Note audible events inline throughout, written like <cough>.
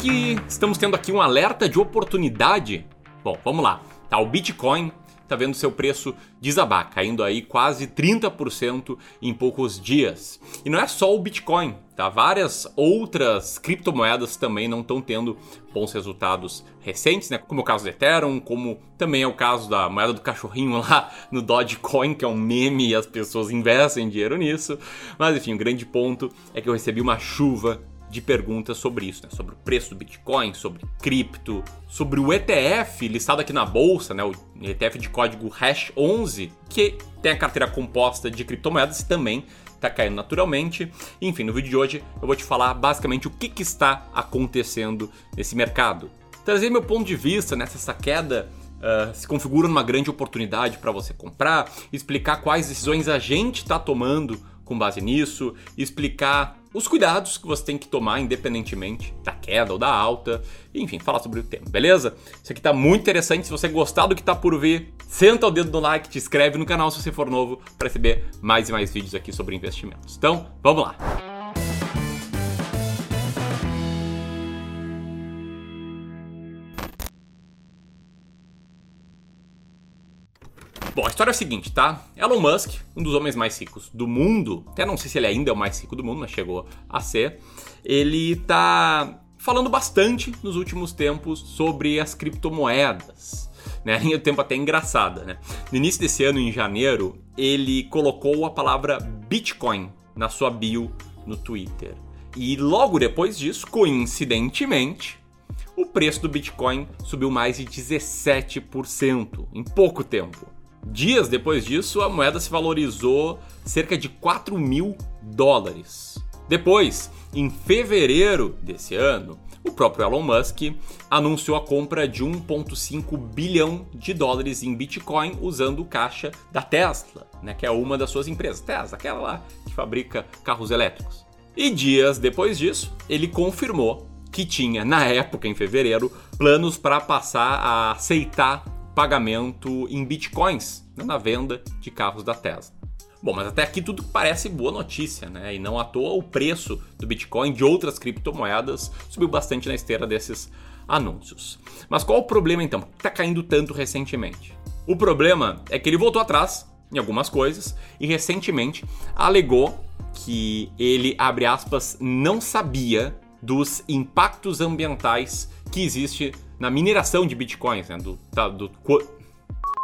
que estamos tendo aqui um alerta de oportunidade? Bom, vamos lá. Tá, o Bitcoin está vendo seu preço desabar, caindo aí quase 30% em poucos dias. E não é só o Bitcoin, tá? Várias outras criptomoedas também não estão tendo bons resultados recentes, né? Como é o caso do Ethereum, como também é o caso da moeda do cachorrinho <laughs> lá no Dogecoin, que é um meme e as pessoas investem dinheiro nisso. Mas enfim, o grande ponto é que eu recebi uma chuva de perguntas sobre isso, né? sobre o preço do Bitcoin, sobre cripto, sobre o ETF listado aqui na bolsa, né? o ETF de código hash 11, que tem a carteira composta de criptomoedas e também está caindo naturalmente. Enfim, no vídeo de hoje eu vou te falar basicamente o que, que está acontecendo nesse mercado. Trazer meu ponto de vista nessa queda Uh, se configura numa grande oportunidade para você comprar, explicar quais decisões a gente está tomando com base nisso, explicar os cuidados que você tem que tomar independentemente da queda ou da alta, enfim, falar sobre o tema, beleza? Isso aqui tá muito interessante, se você gostar do que tá por vir, senta o dedo no like, te inscreve no canal se você for novo para receber mais e mais vídeos aqui sobre investimentos. Então, vamos lá. Bom, a história é a seguinte, tá? Elon Musk, um dos homens mais ricos do mundo, até não sei se ele ainda é o mais rico do mundo, mas chegou a ser, ele tá falando bastante nos últimos tempos sobre as criptomoedas. Né? Em tempo até engraçada, né? No início desse ano, em janeiro, ele colocou a palavra Bitcoin na sua bio no Twitter. E logo depois disso, coincidentemente, o preço do Bitcoin subiu mais de 17% em pouco tempo. Dias depois disso, a moeda se valorizou cerca de 4 mil dólares. Depois, em fevereiro desse ano, o próprio Elon Musk anunciou a compra de 1,5 bilhão de dólares em Bitcoin usando o caixa da Tesla, né, que é uma das suas empresas. Tesla, aquela lá que fabrica carros elétricos. E dias depois disso, ele confirmou que tinha, na época, em fevereiro, planos para passar a aceitar pagamento em bitcoins na venda de carros da Tesla. Bom, mas até aqui tudo parece boa notícia, né? E não à toa o preço do Bitcoin de outras criptomoedas subiu bastante na esteira desses anúncios. Mas qual o problema então? Que está caindo tanto recentemente? O problema é que ele voltou atrás em algumas coisas e recentemente alegou que ele, abre aspas, não sabia dos impactos ambientais que existe na mineração de bitcoins, né? do, tá, do,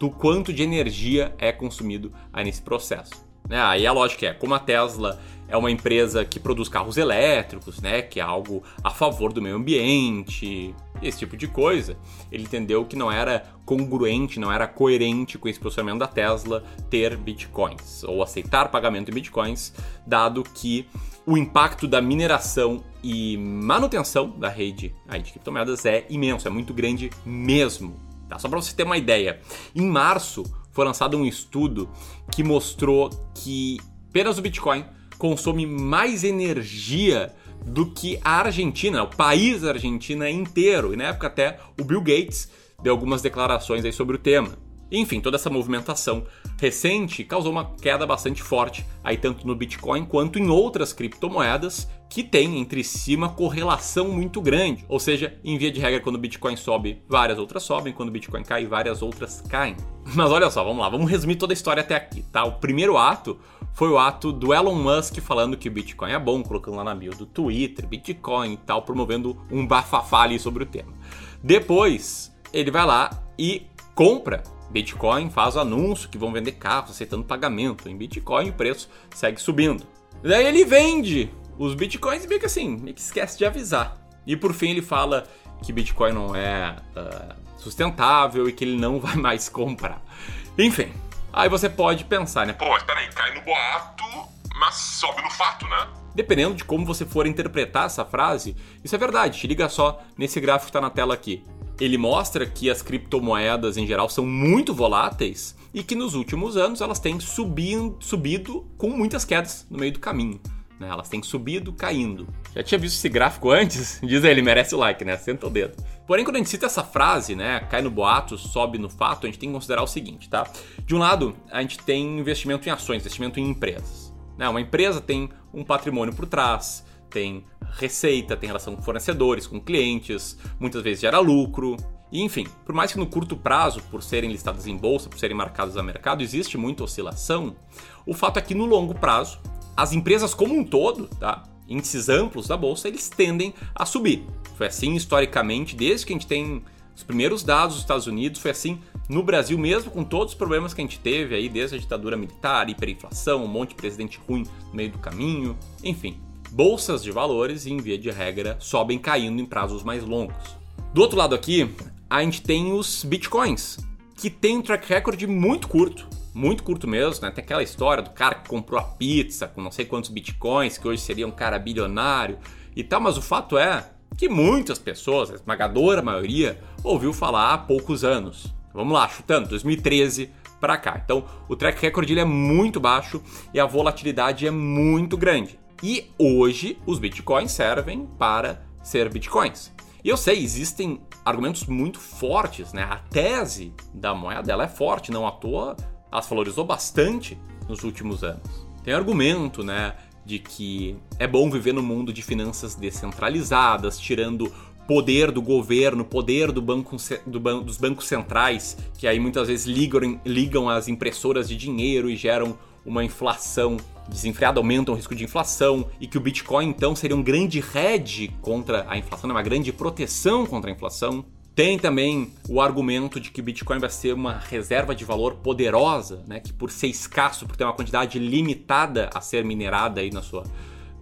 do quanto de energia é consumido aí nesse processo. Né? Aí a lógica é, como a Tesla é uma empresa que produz carros elétricos, né, que é algo a favor do meio ambiente, esse tipo de coisa, ele entendeu que não era congruente, não era coerente com esse posicionamento da Tesla ter bitcoins ou aceitar pagamento em bitcoins, dado que o impacto da mineração e manutenção da rede aí de criptomoedas é imenso, é muito grande mesmo. Tá? Só para você ter uma ideia, em março foi lançado um estudo que mostrou que apenas o Bitcoin consome mais energia do que a Argentina, o país Argentina inteiro. E na época até o Bill Gates deu algumas declarações aí sobre o tema. Enfim, toda essa movimentação recente causou uma queda bastante forte aí tanto no Bitcoin quanto em outras criptomoedas que têm entre si uma correlação muito grande. Ou seja, em via de regra, quando o Bitcoin sobe, várias outras sobem, quando o Bitcoin cai, várias outras caem. <laughs> Mas olha só, vamos lá, vamos resumir toda a história até aqui, tá? O primeiro ato foi o ato do Elon Musk falando que o Bitcoin é bom, colocando lá na bio do Twitter, Bitcoin e tal, promovendo um bafafá ali sobre o tema. Depois, ele vai lá e compra Bitcoin faz anúncio que vão vender carros aceitando pagamento em Bitcoin o preço segue subindo. Daí ele vende os Bitcoins e meio que assim, meio que esquece de avisar. E por fim ele fala que Bitcoin não é uh, sustentável e que ele não <laughs> vai mais comprar. Enfim, aí você pode pensar, né? Pô, mas peraí, cai no boato, mas sobe no fato, né? Dependendo de como você for interpretar essa frase, isso é verdade. Te liga só nesse gráfico que está na tela aqui ele mostra que as criptomoedas em geral são muito voláteis e que nos últimos anos elas têm subindo, subido com muitas quedas no meio do caminho. Né? Elas têm subido, caindo. Já tinha visto esse gráfico antes? <laughs> Diz ele, merece o like, né? Senta o dedo. Porém, quando a gente cita essa frase, né? Cai no boato, sobe no fato, a gente tem que considerar o seguinte, tá? De um lado, a gente tem investimento em ações, investimento em empresas. Né? Uma empresa tem um patrimônio por trás, tem receita, tem relação com fornecedores, com clientes, muitas vezes gera lucro. E, enfim, por mais que no curto prazo, por serem listadas em bolsa, por serem marcadas a mercado, existe muita oscilação, o fato é que no longo prazo, as empresas como um todo, tá? índices amplos da bolsa, eles tendem a subir. Foi assim historicamente, desde que a gente tem os primeiros dados dos Estados Unidos, foi assim no Brasil mesmo, com todos os problemas que a gente teve aí, desde a ditadura militar, hiperinflação, um monte de presidente ruim no meio do caminho, enfim. Bolsas de valores, em via de regra, sobem caindo em prazos mais longos. Do outro lado aqui, a gente tem os bitcoins, que tem um track record muito curto, muito curto mesmo, né? Tem aquela história do cara que comprou a pizza com não sei quantos bitcoins, que hoje seria um cara bilionário e tal, mas o fato é que muitas pessoas, a esmagadora maioria, ouviu falar há poucos anos. Vamos lá, chutando, 2013 para cá. Então, o track record ele é muito baixo e a volatilidade é muito grande. E hoje os bitcoins servem para ser bitcoins. E eu sei, existem argumentos muito fortes, né? A tese da moeda ela é forte, não à toa ela se valorizou bastante nos últimos anos. Tem argumento, né, de que é bom viver no mundo de finanças descentralizadas, tirando poder do governo, poder do banco, do ban dos bancos centrais, que aí muitas vezes ligam, ligam as impressoras de dinheiro e geram uma inflação desenfreada, aumentam o risco de inflação, e que o Bitcoin então seria um grande hedge contra a inflação, né, uma grande proteção contra a inflação. Tem também o argumento de que Bitcoin vai ser uma reserva de valor poderosa, né? que por ser escasso, por ter uma quantidade limitada a ser minerada aí na sua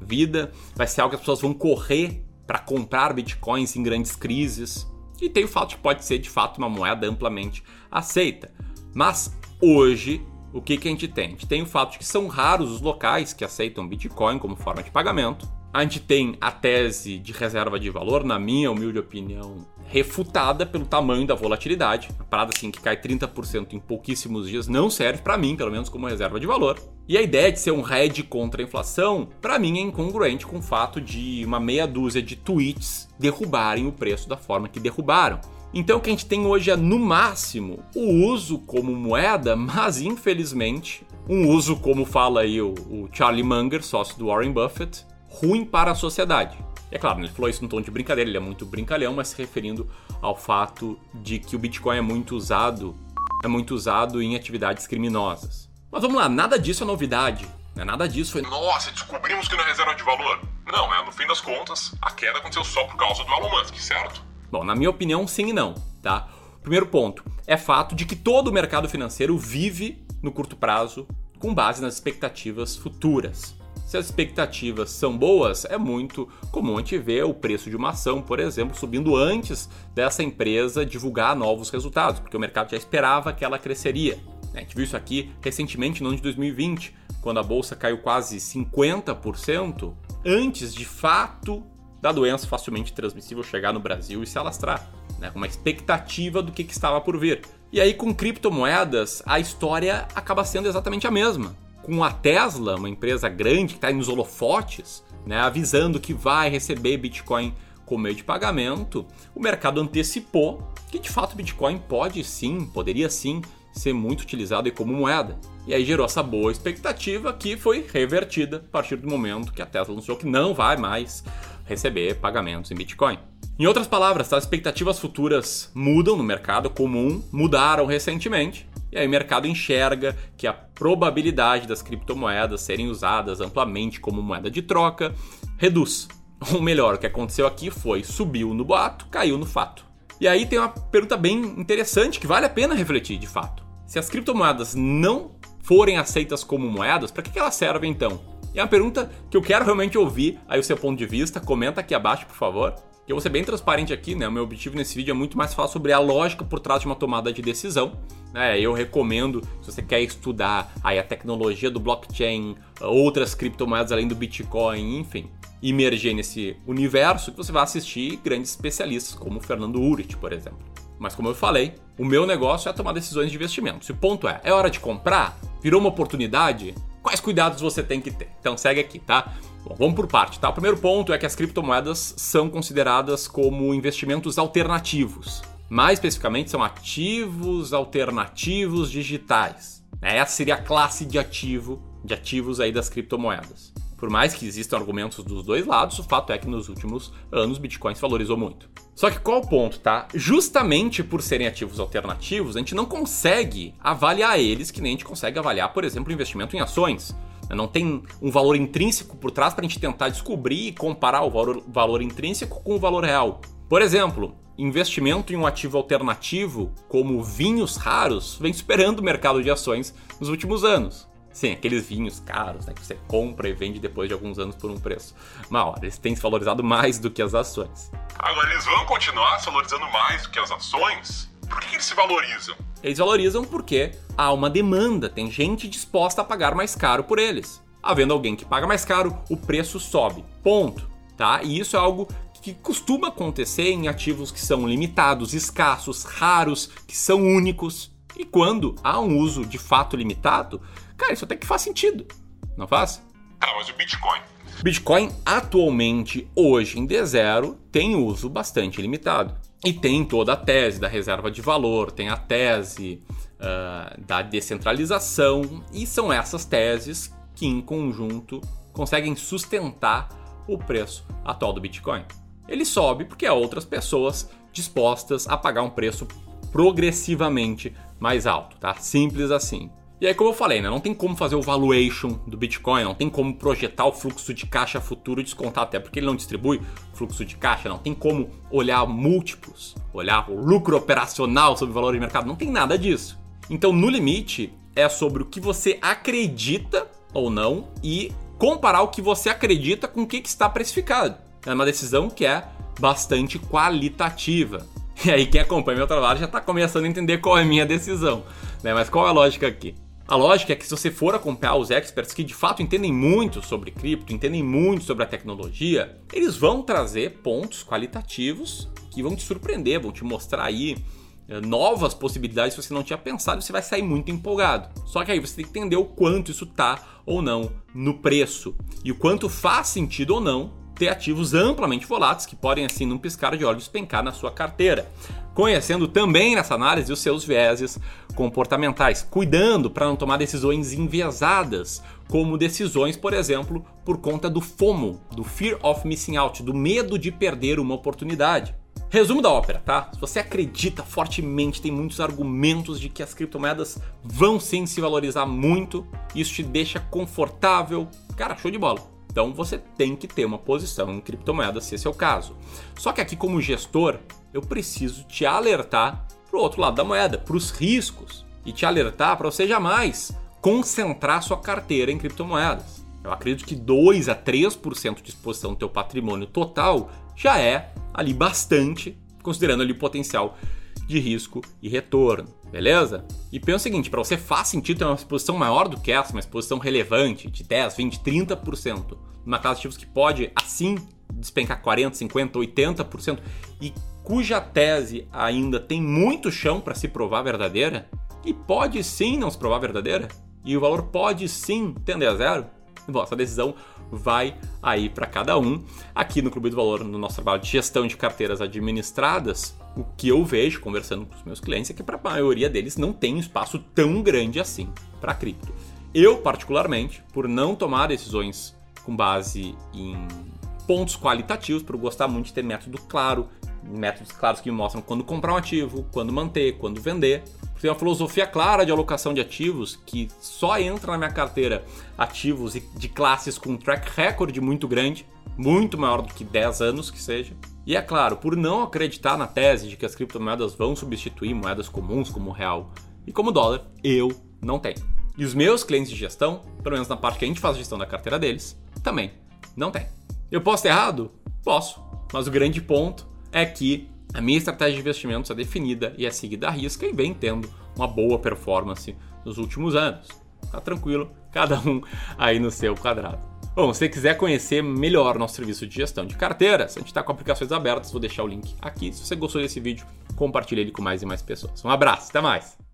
vida, vai ser algo que as pessoas vão correr para comprar bitcoins em grandes crises. E tem o fato de pode ser de fato uma moeda amplamente aceita. Mas hoje, o que, que a gente tem? A gente tem o fato de que são raros os locais que aceitam Bitcoin como forma de pagamento. A gente tem a tese de reserva de valor, na minha humilde opinião, refutada pelo tamanho da volatilidade. A parada assim que cai 30% em pouquíssimos dias não serve para mim, pelo menos como reserva de valor. E a ideia de ser um hedge contra a inflação, para mim é incongruente com o fato de uma meia dúzia de tweets derrubarem o preço da forma que derrubaram. Então o que a gente tem hoje é no máximo o uso como moeda, mas infelizmente um uso como fala aí o, o Charlie Munger, sócio do Warren Buffett, ruim para a sociedade. E é claro, ele falou isso num tom de brincadeira, ele é muito brincalhão, mas se referindo ao fato de que o Bitcoin é muito usado, é muito usado em atividades criminosas. Mas vamos lá, nada disso é novidade. Né? Nada disso foi. Nossa, descobrimos que não é reserva de valor. Não, é no fim das contas, a queda aconteceu só por causa do Elon Musk, certo? Bom, na minha opinião, sim e não, tá? Primeiro ponto é fato de que todo o mercado financeiro vive no curto prazo com base nas expectativas futuras. Se as expectativas são boas, é muito comum a gente ver o preço de uma ação, por exemplo, subindo antes dessa empresa divulgar novos resultados, porque o mercado já esperava que ela cresceria. A gente viu isso aqui recentemente no ano de 2020, quando a bolsa caiu quase 50%, antes de fato da doença facilmente transmissível chegar no Brasil e se alastrar, né, com uma expectativa do que, que estava por vir. E aí, com criptomoedas, a história acaba sendo exatamente a mesma com a Tesla, uma empresa grande que está nos holofotes, né, avisando que vai receber Bitcoin como meio de pagamento, o mercado antecipou que de fato Bitcoin pode sim, poderia sim ser muito utilizado como moeda. E aí gerou essa boa expectativa que foi revertida a partir do momento que a Tesla anunciou que não vai mais receber pagamentos em Bitcoin. Em outras palavras, as expectativas futuras mudam no mercado comum, mudaram recentemente, e aí o mercado enxerga que a probabilidade das criptomoedas serem usadas amplamente como moeda de troca reduz. <laughs> Ou melhor, o que aconteceu aqui foi subiu no boato, caiu no fato. E aí tem uma pergunta bem interessante que vale a pena refletir de fato. Se as criptomoedas não forem aceitas como moedas, para que elas servem então? E é uma pergunta que eu quero realmente ouvir aí o seu ponto de vista. Comenta aqui abaixo, por favor. Eu vou ser bem transparente aqui, né? O meu objetivo nesse vídeo é muito mais falar sobre a lógica por trás de uma tomada de decisão. Né? Eu recomendo, se você quer estudar aí a tecnologia do blockchain, outras criptomoedas além do Bitcoin, enfim, imerger nesse universo, que você vai assistir grandes especialistas, como o Fernando Urich, por exemplo. Mas como eu falei, o meu negócio é tomar decisões de investimento. Se o ponto é, é hora de comprar? Virou uma oportunidade? Quais cuidados você tem que ter? Então segue aqui, tá? Bom, vamos por parte, tá? O primeiro ponto é que as criptomoedas são consideradas como investimentos alternativos. Mais especificamente, são ativos alternativos digitais. Essa seria a classe de ativo, de ativos aí das criptomoedas. Por mais que existam argumentos dos dois lados, o fato é que nos últimos anos Bitcoin se valorizou muito. Só que qual o ponto, tá? Justamente por serem ativos alternativos, a gente não consegue avaliar eles que nem a gente consegue avaliar, por exemplo, investimento em ações. Não tem um valor intrínseco por trás para a gente tentar descobrir e comparar o valor, valor intrínseco com o valor real. Por exemplo, investimento em um ativo alternativo, como vinhos raros, vem superando o mercado de ações nos últimos anos. Sim, aqueles vinhos caros, né, que você compra e vende depois de alguns anos por um preço maior. Eles têm se valorizado mais do que as ações. Agora, eles vão continuar se valorizando mais do que as ações? Por que eles se valorizam? Eles valorizam porque há uma demanda, tem gente disposta a pagar mais caro por eles. Havendo alguém que paga mais caro, o preço sobe. Ponto. Tá? E isso é algo que costuma acontecer em ativos que são limitados, escassos, raros, que são únicos. E quando há um uso de fato limitado, Cara, isso até que faz sentido. Não faz? Tá, mas o Bitcoin? Bitcoin atualmente, hoje em D0, tem uso bastante limitado. E tem toda a tese da reserva de valor, tem a tese uh, da descentralização, e são essas teses que, em conjunto, conseguem sustentar o preço atual do Bitcoin. Ele sobe porque há outras pessoas dispostas a pagar um preço progressivamente mais alto, tá? Simples assim. E aí, como eu falei, né, não tem como fazer o valuation do Bitcoin, não tem como projetar o fluxo de caixa futuro e descontar, até porque ele não distribui fluxo de caixa, não tem como olhar múltiplos, olhar o lucro operacional sobre o valor de mercado, não tem nada disso. Então, no limite, é sobre o que você acredita ou não e comparar o que você acredita com o que, está precificado. É uma decisão que é bastante qualitativa. <laughs> E aí, quem acompanha meu trabalho já está começando a entender qual é a minha decisão. Né? Mas qual é a lógica aqui? A lógica é que se você for acompanhar os experts que de fato entendem muito sobre cripto, entendem muito sobre a tecnologia, eles vão trazer pontos qualitativos que vão te surpreender, vão te mostrar aí eh, novas possibilidades que você não tinha pensado você vai sair muito empolgado. Só que aí você tem que entender o quanto isso tá ou não no preço e o quanto faz sentido ou não ter ativos amplamente voláteis que podem, assim, num piscar de olhos, despencar na sua carteira. Conhecendo também nessa análise os seus vieses comportamentais, cuidando para não tomar decisões enviesadas, como decisões, por exemplo, por conta do FOMO, do Fear of Missing Out, do medo de perder uma oportunidade. Resumo da ópera, tá? Se você acredita fortemente, tem muitos argumentos de que as criptomoedas vão sim se valorizar muito, isso te deixa confortável, cara, show de bola. Então você tem que ter uma posição em criptomoedas se esse é o caso. Só que aqui, como gestor, eu preciso te alertar para o outro lado da moeda, para os riscos, e te alertar para você jamais concentrar sua carteira em criptomoedas. Eu acredito que 2 a 3% de exposição do teu patrimônio total já é ali bastante, considerando ali o potencial de risco e retorno, beleza? E pensa o seguinte, para você faz sentido ter uma exposição maior do que essa, uma exposição relevante de 10, 20, 30%, numa classe de ativos que pode assim despencar 40, 50, 80% e cuja tese ainda tem muito chão para se provar verdadeira e pode sim não se provar verdadeira e o valor pode sim tender a zero. Bom, essa decisão vai aí para cada um. Aqui no Clube do Valor, no nosso trabalho de gestão de carteiras administradas, o que eu vejo conversando com os meus clientes é que para a maioria deles não tem espaço tão grande assim para cripto. Eu, particularmente, por não tomar decisões com base em pontos qualitativos, por gostar muito de ter método claro, métodos claros que me mostram quando comprar um ativo, quando manter, quando vender. Tem uma filosofia clara de alocação de ativos que só entra na minha carteira ativos de classes com track record muito grande, muito maior do que 10 anos que seja. E é claro, por não acreditar na tese de que as criptomoedas vão substituir moedas comuns como o real e como o dólar, eu não tenho. E os meus clientes de gestão, pelo menos na parte que a gente faz a gestão da carteira deles, também não tem. Eu posso ter errado? Posso. Mas o grande ponto é que a minha estratégia de investimentos é definida e é seguida à risca e vem tendo uma boa performance nos últimos anos. Tá tranquilo, cada um aí no seu quadrado. Bom, se você quiser conhecer melhor nosso serviço de gestão de carteiras, a gente está com aplicações abertas, vou deixar o link aqui. Se você gostou desse vídeo, compartilhe ele com mais e mais pessoas. Um abraço, até mais!